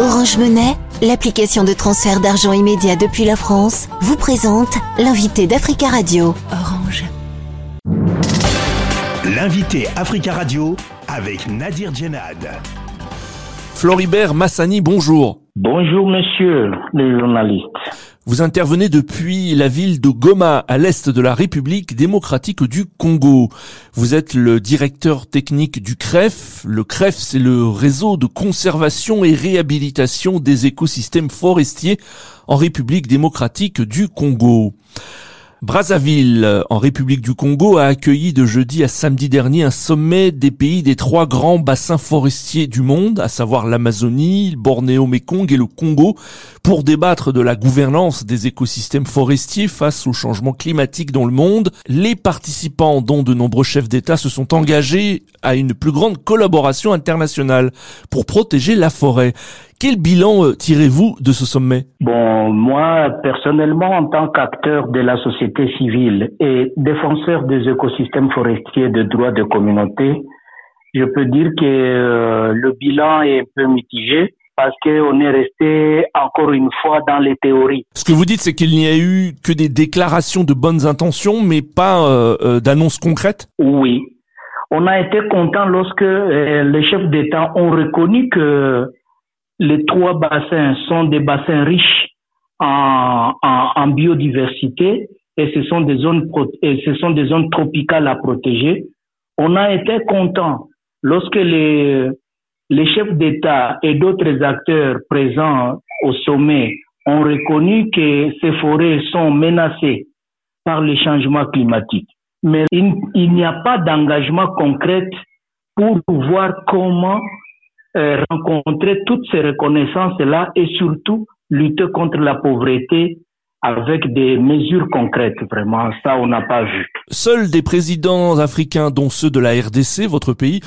Orange Monnaie, l'application de transfert d'argent immédiat depuis la France, vous présente l'invité d'Africa Radio. Orange. L'invité Africa Radio avec Nadir Djenad. Floribert Massani, bonjour. Bonjour monsieur le journaliste. Vous intervenez depuis la ville de Goma, à l'est de la République démocratique du Congo. Vous êtes le directeur technique du CREF. Le CREF, c'est le réseau de conservation et réhabilitation des écosystèmes forestiers en République démocratique du Congo. Brazzaville, en République du Congo, a accueilli de jeudi à samedi dernier un sommet des pays des trois grands bassins forestiers du monde, à savoir l'Amazonie, le Bornéo-Mékong et le Congo, pour débattre de la gouvernance des écosystèmes forestiers face au changement climatique dans le monde. Les participants, dont de nombreux chefs d'État, se sont engagés à une plus grande collaboration internationale pour protéger la forêt. Quel bilan euh, tirez-vous de ce sommet? Bon, moi, personnellement, en tant qu'acteur de la société civile et défenseur des écosystèmes forestiers de droits de communauté, je peux dire que euh, le bilan est un peu mitigé parce qu'on est resté encore une fois dans les théories. Ce que vous dites, c'est qu'il n'y a eu que des déclarations de bonnes intentions, mais pas euh, d'annonces concrètes? Oui. On a été content lorsque les chefs d'État ont reconnu que les trois bassins sont des bassins riches en, biodiversité et ce sont des zones et ce sont des zones tropicales à protéger. On a été content lorsque les les chefs d'État et d'autres acteurs présents au sommet ont reconnu que ces forêts sont menacées par les changements climatiques. Mais il n'y a pas d'engagement concret pour voir comment euh, rencontrer toutes ces reconnaissances-là et surtout lutter contre la pauvreté avec des mesures concrètes, vraiment. Ça, on n'a pas vu. Seuls des présidents africains, dont ceux de la RDC, votre pays,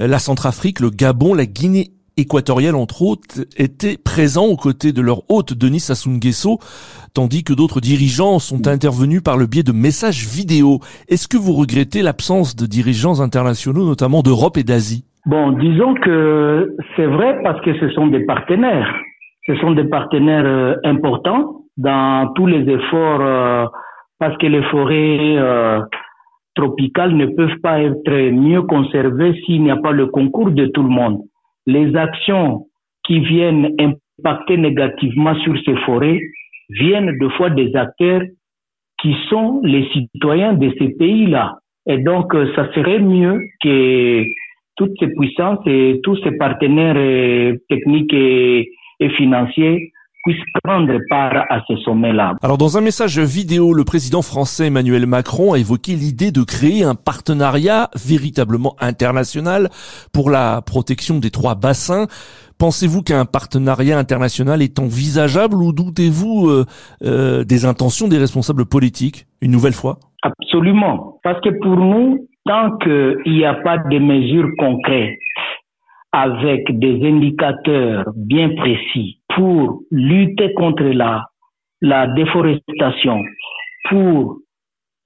euh, la Centrafrique, le Gabon, la Guinée équatoriale, entre autres, étaient présents aux côtés de leur hôte Denis Sassou Nguesso, tandis que d'autres dirigeants sont intervenus par le biais de messages vidéo. Est-ce que vous regrettez l'absence de dirigeants internationaux, notamment d'Europe et d'Asie? Bon, disons que c'est vrai parce que ce sont des partenaires. Ce sont des partenaires euh, importants dans tous les efforts euh, parce que les forêts euh, tropicales ne peuvent pas être mieux conservées s'il n'y a pas le concours de tout le monde. Les actions qui viennent impacter négativement sur ces forêts viennent de fois des acteurs qui sont les citoyens de ces pays-là. Et donc, ça serait mieux que toutes ces puissances et tous ces partenaires euh, techniques et, financiers puissent prendre part à ce sommet-là. Alors dans un message vidéo, le président français Emmanuel Macron a évoqué l'idée de créer un partenariat véritablement international pour la protection des trois bassins. Pensez-vous qu'un partenariat international est envisageable ou doutez-vous euh, euh, des intentions des responsables politiques une nouvelle fois? Absolument, parce que pour nous, tant qu'il n'y a pas de mesures concrètes avec des indicateurs bien précis pour lutter contre la, la déforestation, pour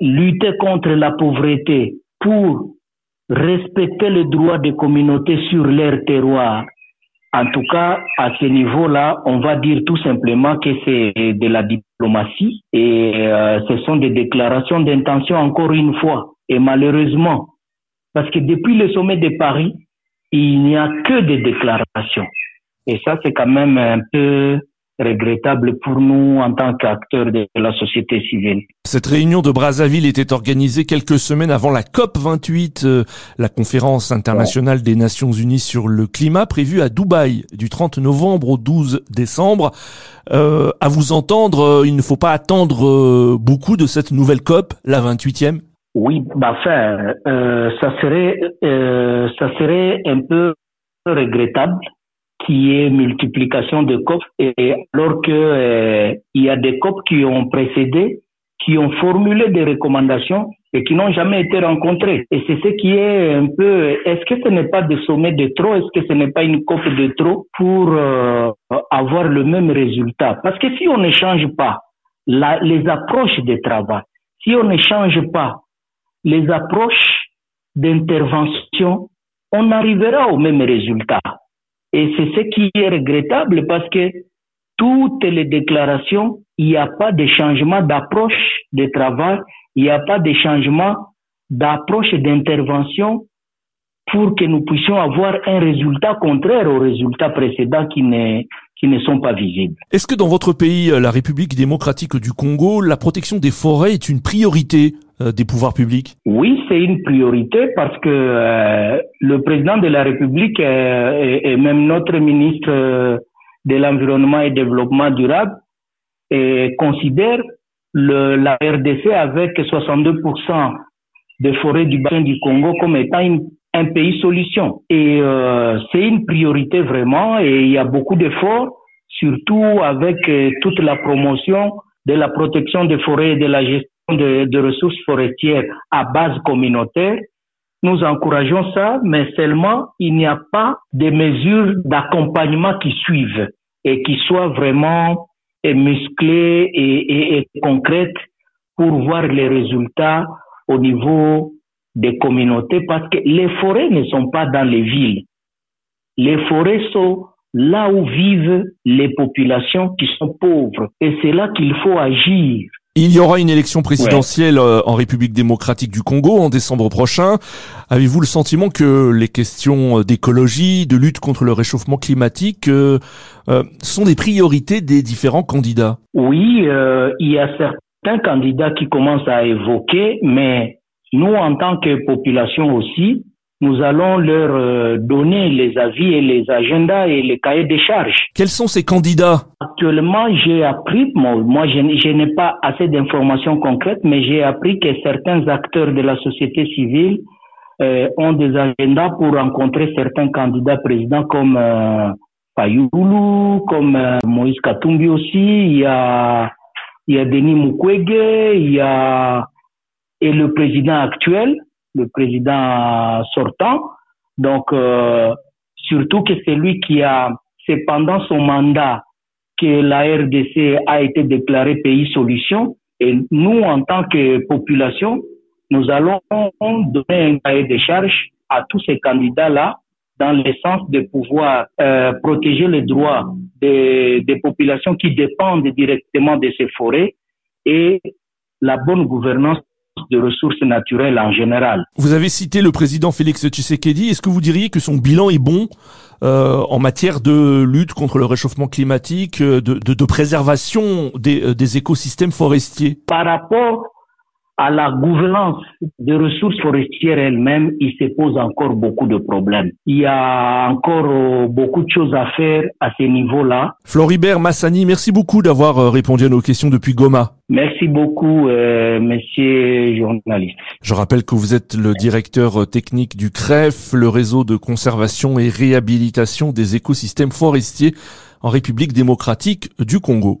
lutter contre la pauvreté, pour respecter les droits des communautés sur leur terroir. En tout cas, à ce niveau-là, on va dire tout simplement que c'est de la diplomatie et euh, ce sont des déclarations d'intention encore une fois. Et malheureusement, parce que depuis le sommet de Paris, il n'y a que des déclarations. Et ça, c'est quand même un peu regrettable pour nous en tant qu'acteurs de la société civile. Cette réunion de Brazzaville était organisée quelques semaines avant la COP 28, euh, la conférence internationale des Nations Unies sur le climat prévue à Dubaï du 30 novembre au 12 décembre. Euh, à vous entendre, euh, il ne faut pas attendre euh, beaucoup de cette nouvelle COP, la 28e oui, bah, enfin, euh, ça serait, euh, ça serait un peu regrettable qu'il y ait multiplication de COP, et alors que euh, il y a des COP qui ont précédé, qui ont formulé des recommandations et qui n'ont jamais été rencontrées. Et c'est ce qui est un peu, est-ce que ce n'est pas des sommets de trop, est-ce que ce n'est pas une COP de trop pour euh, avoir le même résultat? Parce que si on ne change pas la, les approches de travail, si on ne change pas les approches d'intervention, on arrivera au même résultat. Et c'est ce qui est regrettable parce que toutes les déclarations, il n'y a pas de changement d'approche de travail, il n'y a pas de changement d'approche d'intervention pour que nous puissions avoir un résultat contraire aux résultats précédents qui ne, qui ne sont pas visibles. Est-ce que dans votre pays, la République démocratique du Congo, la protection des forêts est une priorité? euh, des pouvoirs publics? Oui, c'est une priorité parce que euh, le président de la République euh, et, même notre ministre de l'Environnement et Développement durable et considère le, la RDC avec 62% des forêts du bassin du Congo comme étant un pays solution. Et euh, c'est une priorité vraiment et il y a beaucoup d'efforts, surtout avec euh, toute la promotion de la protection des forêts et de la gestion de, ressources forestières à base communautaire. Nous encourageons ça, mais seulement il n'y a pas de mesures d'accompagnement qui suivent et qui soient vraiment musclées et concrètes pour voir les résultats au niveau des communautés parce que les forêts ne sont pas dans les villes. Les forêts sont là où vivent les populations qui sont pauvres. Et c'est là qu'il faut agir. Il y aura une élection présidentielle euh, en République démocratique du Congo en décembre prochain. Avez-vous le sentiment que les questions d'écologie, de lutte contre le réchauffement climatique euh, euh sont des priorités des différents candidats? Oui, euh, il y a certains candidats qui commencent à évoquer, mais nous, en tant que population aussi, nous allons leur euh, donner les avis et les agendas et les cahiers des charges. Quels sont ces candidats? Actuellement, j'ai appris, moi je, n'ai pas assez d'informations concrètes, mais j'ai appris que certains acteurs de la société civile euh, ont des agendas pour rencontrer certains candidats présidents comme euh, Payoulou, comme euh, Moïse Katumbi aussi, il y a, il y a Denis Mukwege, il y a et le président actuel, le président sortant. Donc, euh, surtout que c'est lui qui a, c'est pendant son mandat que la RDC a été déclarée pays solution. Et nous, en tant que population, nous allons donner un cahier de charges à tous ces candidats-là dans le sens de pouvoir euh, protéger les droits des, des populations qui dépendent directement de ces forêts et la bonne gouvernance de ressources naturelles en général. Vous avez cité le président Félix Tshisekedi. Est-ce que vous diriez que son bilan est bon euh, en matière de lutte contre le réchauffement climatique, euh, de, de, de préservation des, euh, des écosystèmes forestiers? Par rapport à la gouvernance des ressources forestières elles-mêmes, il se pose encore beaucoup de problèmes. Il y a encore euh, beaucoup de choses à faire à ce niveau-là. Floribert Massani, merci beaucoup d'avoir euh, répondu à nos questions depuis Goma. Merci beaucoup, euh, monsieur journaliste. Je rappelle que vous êtes le directeur euh, technique du CREF, le réseau de conservation et réhabilitation des écosystèmes forestiers en République démocratique du Congo.